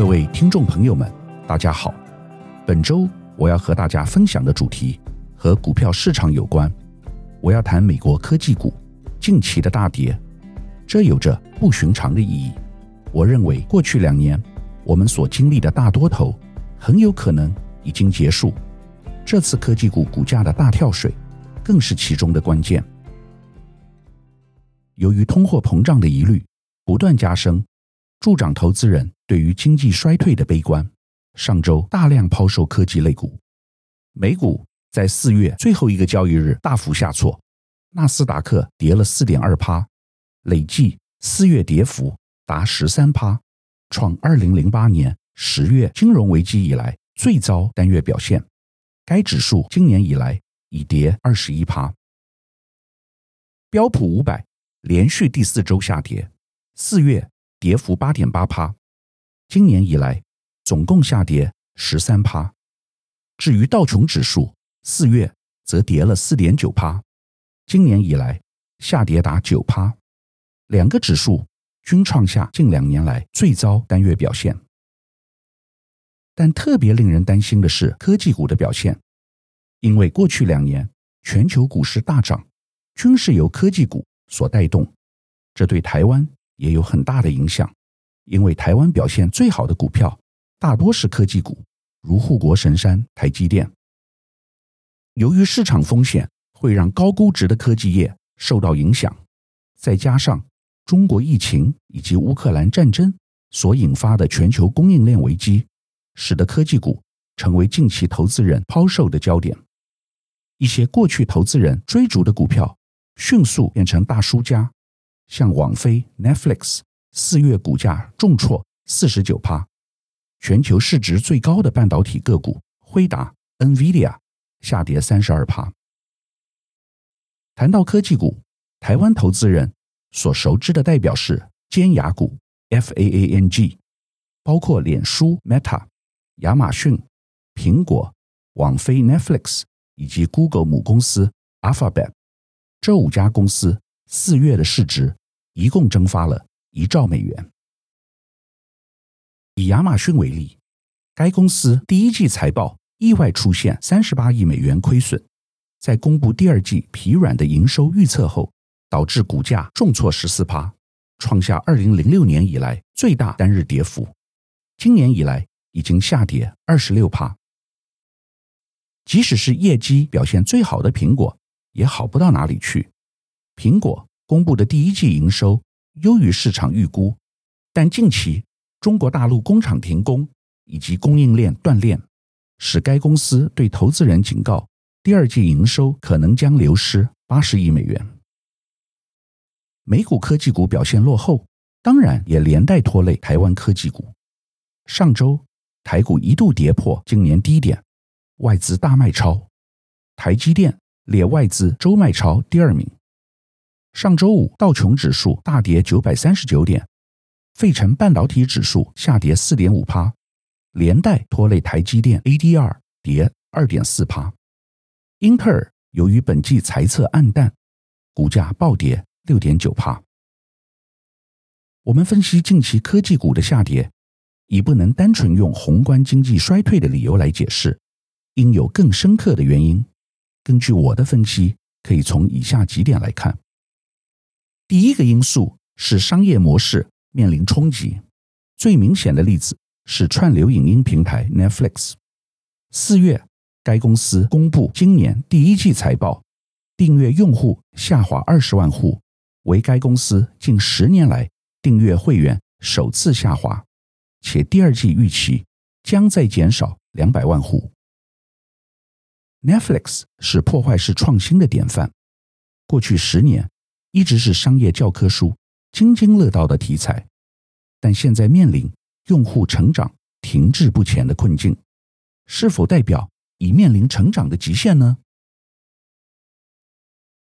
各位听众朋友们，大家好。本周我要和大家分享的主题和股票市场有关。我要谈美国科技股近期的大跌，这有着不寻常的意义。我认为过去两年我们所经历的大多头很有可能已经结束。这次科技股股价的大跳水，更是其中的关键。由于通货膨胀的疑虑不断加深，助长投资人对于经济衰退的悲观。上周大量抛售科技类股，美股在四月最后一个交易日大幅下挫，纳斯达克跌了四点二趴，累计四月跌幅达十三趴，创二零零八年十月金融危机以来最糟单月表现。该指数今年以来已跌二十一趴。标普五百连续第四周下跌，四月跌幅八点八趴，今年以来总共下跌十三趴。至于道琼指数，四月则跌了四点九趴，今年以来下跌达九趴。两个指数均创下近两年来最糟单月表现。但特别令人担心的是科技股的表现，因为过去两年全球股市大涨，均是由科技股所带动，这对台湾也有很大的影响。因为台湾表现最好的股票大多是科技股，如护国神山台积电。由于市场风险会让高估值的科技业受到影响，再加上中国疫情以及乌克兰战争所引发的全球供应链危机。使得科技股成为近期投资人抛售的焦点，一些过去投资人追逐的股票迅速变成大输家，像网飞 Netflix 四月股价重挫四十九趴，全球市值最高的半导体个股辉达 NVIDIA 下跌三十二趴。谈到科技股，台湾投资人所熟知的代表是尖牙股 FAANG，包括脸书 Meta。亚马逊、苹果、网飞 Netflix 以及 Google 母公司 Alphabet，这五家公司四月的市值一共蒸发了一兆美元。以亚马逊为例，该公司第一季财报意外出现三十八亿美元亏损，在公布第二季疲软的营收预测后，导致股价重挫十四趴，创下二零零六年以来最大单日跌幅。今年以来，已经下跌二十六趴，即使是业绩表现最好的苹果，也好不到哪里去。苹果公布的第一季营收优于市场预估，但近期中国大陆工厂停工以及供应链断链，使该公司对投资人警告，第二季营收可能将流失八十亿美元。美股科技股表现落后，当然也连带拖累台湾科技股。上周。台股一度跌破今年低点，外资大卖超，台积电列外资周卖超第二名。上周五道琼指数大跌九百三十九点，费城半导体指数下跌四点五趴，连带拖累台积电 ADR 跌二点四趴。英特尔由于本季财测黯淡，股价暴跌六点九趴。我们分析近期科技股的下跌。已不能单纯用宏观经济衰退的理由来解释，应有更深刻的原因。根据我的分析，可以从以下几点来看。第一个因素是商业模式面临冲击，最明显的例子是串流影音平台 Netflix。四月，该公司公布今年第一季财报，订阅用户下滑二十万户，为该公司近十年来订阅会员首次下滑。且第二季预期将再减少两百万户。Netflix 是破坏式创新的典范，过去十年一直是商业教科书津津乐道的题材，但现在面临用户成长停滞不前的困境，是否代表已面临成长的极限呢？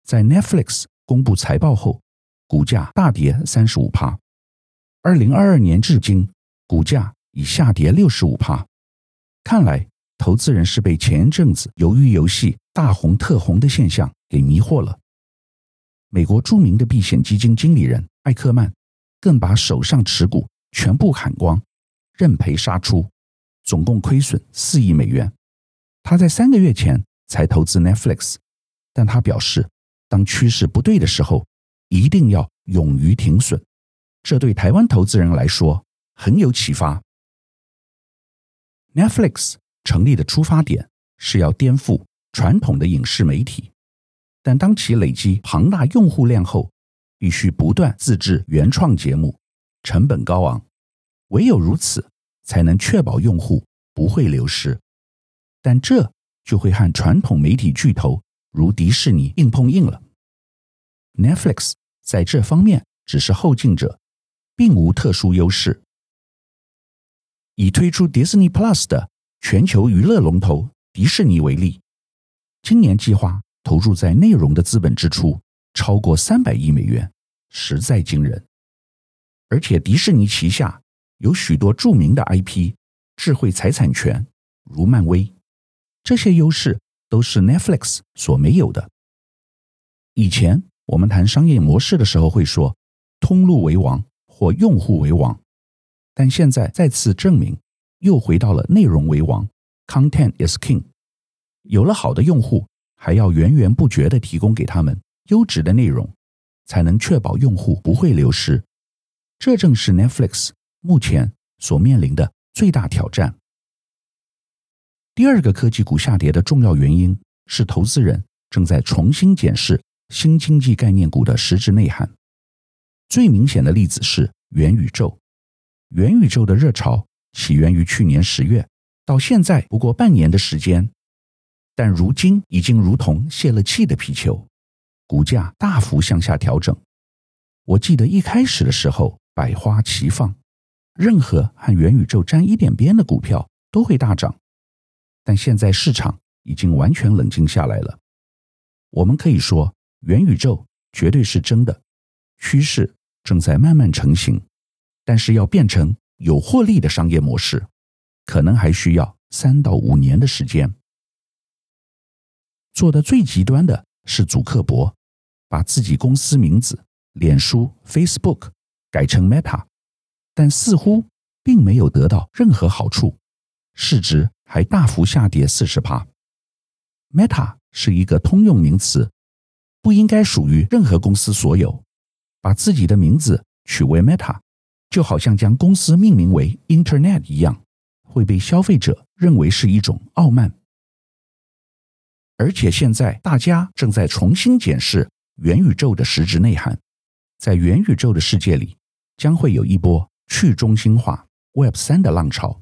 在 Netflix 公布财报后，股价大跌三十五趴，二零二二年至今。股价已下跌六十五趴，看来投资人是被前一阵子鱿鱼游戏大红特红的现象给迷惑了。美国著名的避险基金经理人艾克曼更把手上持股全部砍光，认赔杀出，总共亏损四亿美元。他在三个月前才投资 Netflix，但他表示，当趋势不对的时候，一定要勇于停损。这对台湾投资人来说很有启发。Netflix 成立的出发点是要颠覆传统的影视媒体，但当其累积庞大用户量后，必须不断自制原创节目，成本高昂。唯有如此，才能确保用户不会流失。但这就会和传统媒体巨头如迪士尼硬碰硬了。Netflix 在这方面只是后进者，并无特殊优势。以推出 Disney Plus 的全球娱乐龙头迪士尼为例，今年计划投入在内容的资本支出超过三百亿美元，实在惊人。而且迪士尼旗下有许多著名的 IP、智慧财产权，如漫威，这些优势都是 Netflix 所没有的。以前我们谈商业模式的时候会说，通路为王或用户为王。但现在再次证明，又回到了内容为王，Content is king。有了好的用户，还要源源不绝地提供给他们优质的内容，才能确保用户不会流失。这正是 Netflix 目前所面临的最大挑战。第二个科技股下跌的重要原因是，投资人正在重新检视新经济概念股的实质内涵。最明显的例子是元宇宙。元宇宙的热潮起源于去年十月，到现在不过半年的时间，但如今已经如同泄了气的皮球，股价大幅向下调整。我记得一开始的时候百花齐放，任何和元宇宙沾一点边的股票都会大涨，但现在市场已经完全冷静下来了。我们可以说，元宇宙绝对是真的，趋势正在慢慢成型。但是要变成有获利的商业模式，可能还需要三到五年的时间。做的最极端的是祖克伯，把自己公司名字脸书 （Facebook） 改成 Meta，但似乎并没有得到任何好处，市值还大幅下跌四十趴。Meta 是一个通用名词，不应该属于任何公司所有。把自己的名字取为 Meta。就好像将公司命名为 Internet 一样，会被消费者认为是一种傲慢。而且现在大家正在重新检视元宇宙的实质内涵，在元宇宙的世界里，将会有一波去中心化 Web 三的浪潮。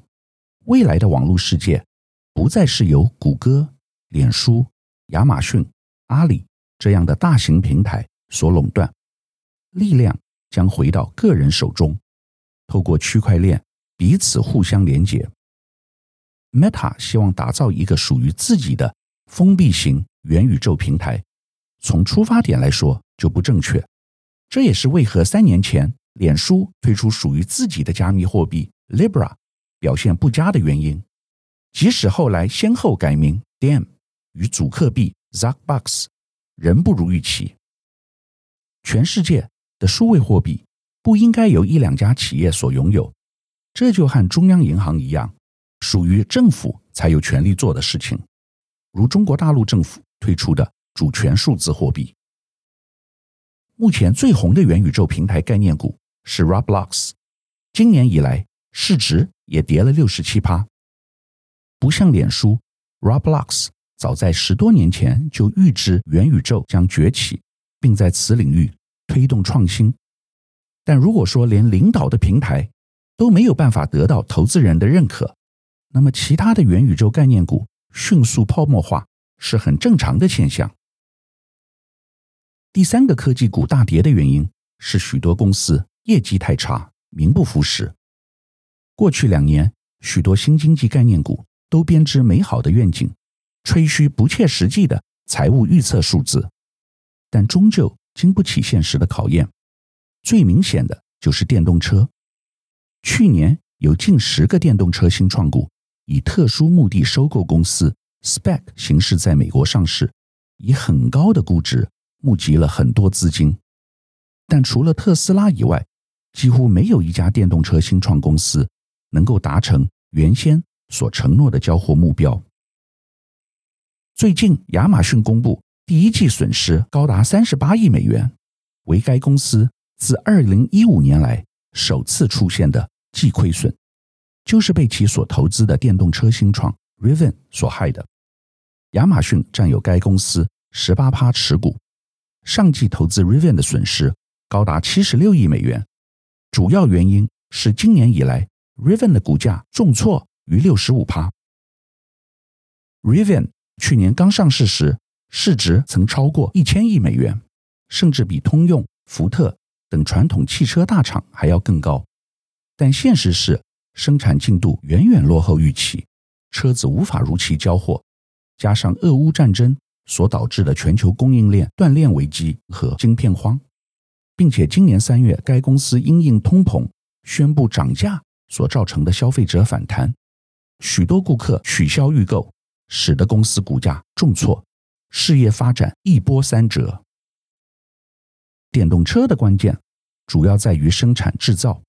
未来的网络世界不再是由谷歌、脸书、亚马逊、阿里这样的大型平台所垄断，力量将回到个人手中。透过区块链彼此互相连接，Meta 希望打造一个属于自己的封闭型元宇宙平台。从出发点来说就不正确，这也是为何三年前脸书推出属于自己的加密货币 Libra 表现不佳的原因。即使后来先后改名 Diem 与主客币 Zuckbucks，仍不如预期。全世界的数位货币。不应该由一两家企业所拥有，这就和中央银行一样，属于政府才有权利做的事情。如中国大陆政府推出的主权数字货币。目前最红的元宇宙平台概念股是 Roblox，今年以来市值也跌了六十七趴。不像脸书，Roblox 早在十多年前就预知元宇宙将崛起，并在此领域推动创新。但如果说连领导的平台都没有办法得到投资人的认可，那么其他的元宇宙概念股迅速泡沫化是很正常的现象。第三个科技股大跌的原因是许多公司业绩太差，名不副实。过去两年，许多新经济概念股都编织美好的愿景，吹嘘不切实际的财务预测数字，但终究经不起现实的考验。最明显的就是电动车。去年有近十个电动车新创股以特殊目的收购公司 （SPAC） 形式在美国上市，以很高的估值募集了很多资金。但除了特斯拉以外，几乎没有一家电动车新创公司能够达成原先所承诺的交货目标。最近，亚马逊公布第一季损失高达三十八亿美元，为该公司自二零一五年来首次出现的季亏损，就是被其所投资的电动车新创 Rivian 所害的。亚马逊占有该公司十八趴持股，上季投资 Rivian 的损失高达七十六亿美元，主要原因是今年以来 Rivian 的股价重挫逾六十五趴。Rivian 去年刚上市时，市值曾超过一千亿美元，甚至比通用、福特等传统汽车大厂还要更高。但现实是，生产进度远远落后预期，车子无法如期交货，加上俄乌战争所导致的全球供应链断裂危机和晶片荒，并且今年三月该公司因应通膨宣布涨价所造成的消费者反弹，许多顾客取消预购。使得公司股价重挫，事业发展一波三折。电动车的关键主要在于生产制造，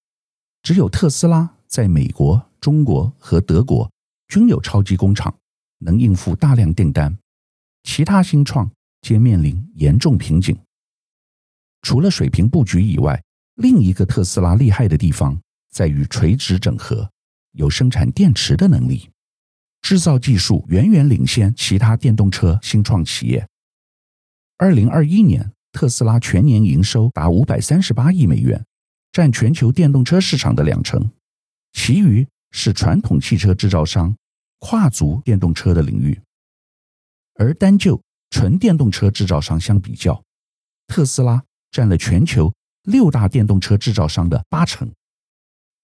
只有特斯拉在美国、中国和德国均有超级工厂，能应付大量订单，其他新创皆面临严重瓶颈。除了水平布局以外，另一个特斯拉厉害的地方在于垂直整合，有生产电池的能力。制造技术远远领先其他电动车新创企业。二零二一年，特斯拉全年营收达五百三十八亿美元，占全球电动车市场的两成，其余是传统汽车制造商跨足电动车的领域。而单就纯电动车制造商相比较，特斯拉占了全球六大电动车制造商的八成。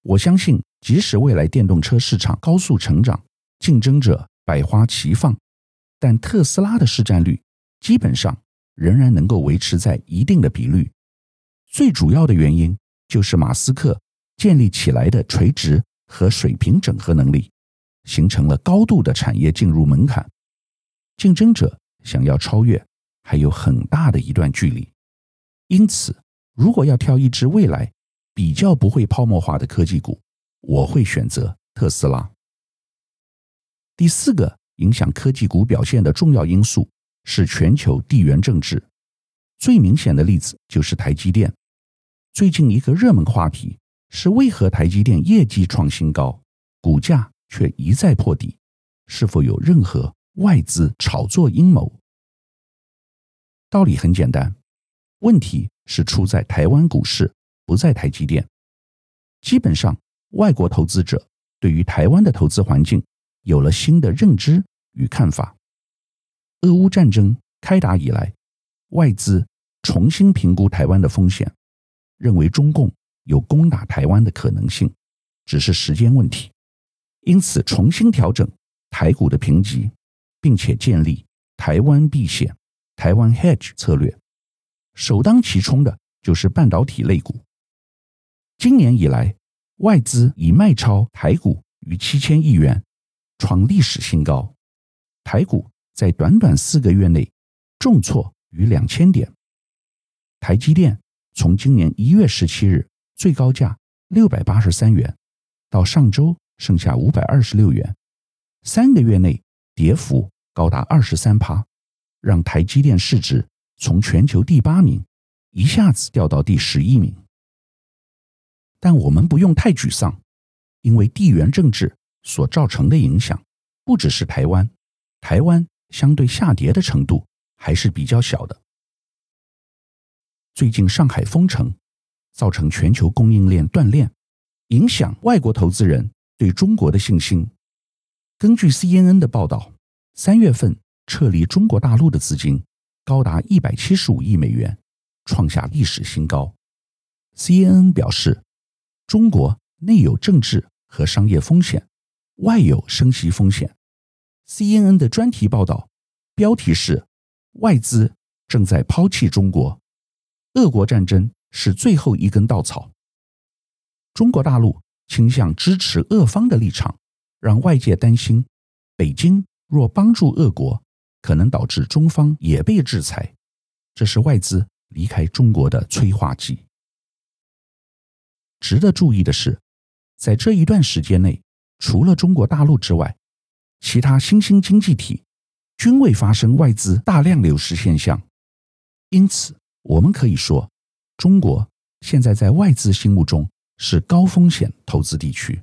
我相信，即使未来电动车市场高速成长，竞争者百花齐放，但特斯拉的市占率基本上仍然能够维持在一定的比率。最主要的原因就是马斯克建立起来的垂直和水平整合能力，形成了高度的产业进入门槛。竞争者想要超越，还有很大的一段距离。因此，如果要挑一支未来比较不会泡沫化的科技股，我会选择特斯拉。第四个影响科技股表现的重要因素是全球地缘政治。最明显的例子就是台积电。最近一个热门话题是为何台积电业绩创新高，股价却一再破底？是否有任何外资炒作阴谋？道理很简单，问题是出在台湾股市，不在台积电。基本上，外国投资者对于台湾的投资环境。有了新的认知与看法。俄乌战争开打以来，外资重新评估台湾的风险，认为中共有攻打台湾的可能性，只是时间问题。因此，重新调整台股的评级，并且建立台湾避险、台湾 Hedge 策略。首当其冲的就是半导体类股。今年以来，外资已卖超台股逾七千亿元。创历史新高，台股在短短四个月内重挫逾两千点。台积电从今年一月十七日最高价六百八十三元，到上周剩下五百二十六元，三个月内跌幅高达二十三趴，让台积电市值从全球第八名一下子掉到第十一名。但我们不用太沮丧，因为地缘政治。所造成的影响不只是台湾，台湾相对下跌的程度还是比较小的。最近上海封城，造成全球供应链断裂，影响外国投资人对中国的信心。根据 CNN 的报道，三月份撤离中国大陆的资金高达一百七十五亿美元，创下历史新高。CNN 表示，中国内有政治和商业风险。外有升息风险。CNN 的专题报道标题是“外资正在抛弃中国，俄国战争是最后一根稻草”。中国大陆倾向支持俄方的立场，让外界担心，北京若帮助俄国，可能导致中方也被制裁。这是外资离开中国的催化剂。值得注意的是，在这一段时间内，除了中国大陆之外，其他新兴经济体均未发生外资大量流失现象。因此，我们可以说，中国现在在外资心目中是高风险投资地区。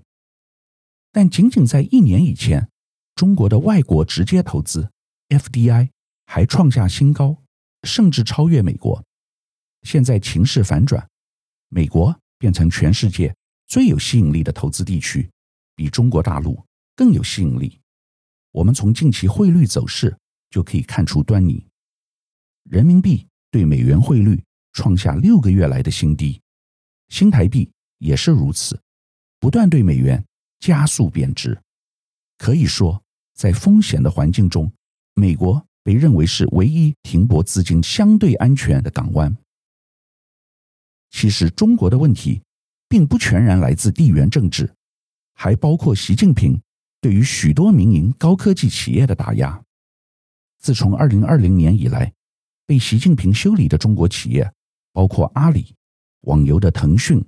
但仅仅在一年以前，中国的外国直接投资 FDI 还创下新高，甚至超越美国。现在情势反转，美国变成全世界最有吸引力的投资地区，比中国大陆更有吸引力。我们从近期汇率走势就可以看出端倪。人民币对美元汇率创下六个月来的新低，新台币也是如此，不断对美元加速贬值。可以说，在风险的环境中，美国被认为是唯一停泊资金相对安全的港湾。其实，中国的问题并不全然来自地缘政治，还包括习近平对于许多民营高科技企业的打压。自从二零二零年以来，被习近平修理的中国企业，包括阿里、网游的腾讯、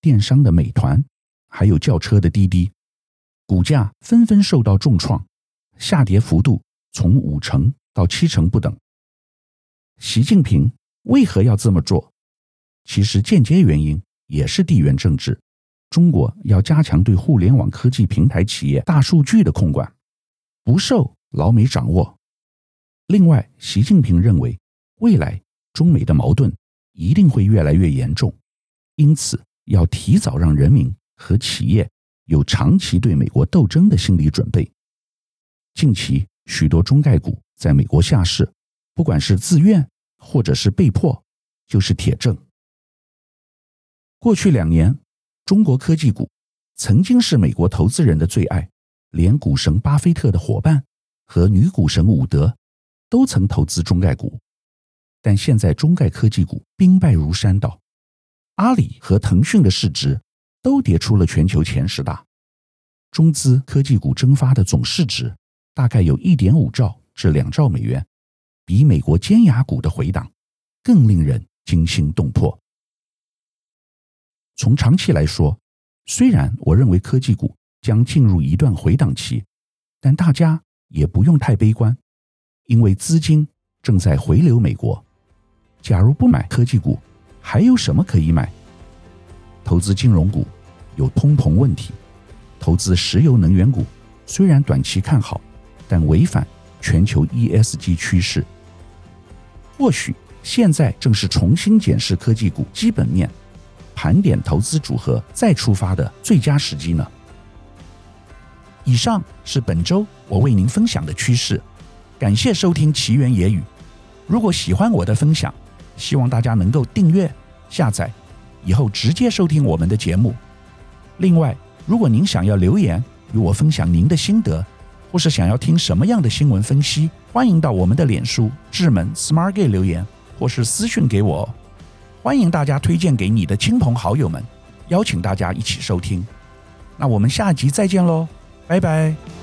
电商的美团，还有轿车的滴滴，股价纷纷受到重创，下跌幅度从五成到七成不等。习近平为何要这么做？其实间接原因也是地缘政治，中国要加强对互联网科技平台企业大数据的控管，不受老美掌握。另外，习近平认为未来中美的矛盾一定会越来越严重，因此要提早让人民和企业有长期对美国斗争的心理准备。近期许多中概股在美国下市，不管是自愿或者是被迫，就是铁证。过去两年，中国科技股曾经是美国投资人的最爱，连股神巴菲特的伙伴和女股神伍德都曾投资中概股。但现在中概科技股兵败如山倒，阿里和腾讯的市值都跌出了全球前十大，中资科技股蒸发的总市值大概有一点五兆至两兆美元，比美国尖牙股的回档更令人惊心动魄。从长期来说，虽然我认为科技股将进入一段回档期，但大家也不用太悲观，因为资金正在回流美国。假如不买科技股，还有什么可以买？投资金融股有通膨问题，投资石油能源股虽然短期看好，但违反全球 ESG 趋势。或许现在正是重新检视科技股基本面。盘点投资组合再出发的最佳时机呢？以上是本周我为您分享的趋势，感谢收听奇缘野语。如果喜欢我的分享，希望大家能够订阅、下载，以后直接收听我们的节目。另外，如果您想要留言与我分享您的心得，或是想要听什么样的新闻分析，欢迎到我们的脸书智门 Smart Gay 留言，或是私讯给我。欢迎大家推荐给你的亲朋好友们，邀请大家一起收听。那我们下集再见喽，拜拜。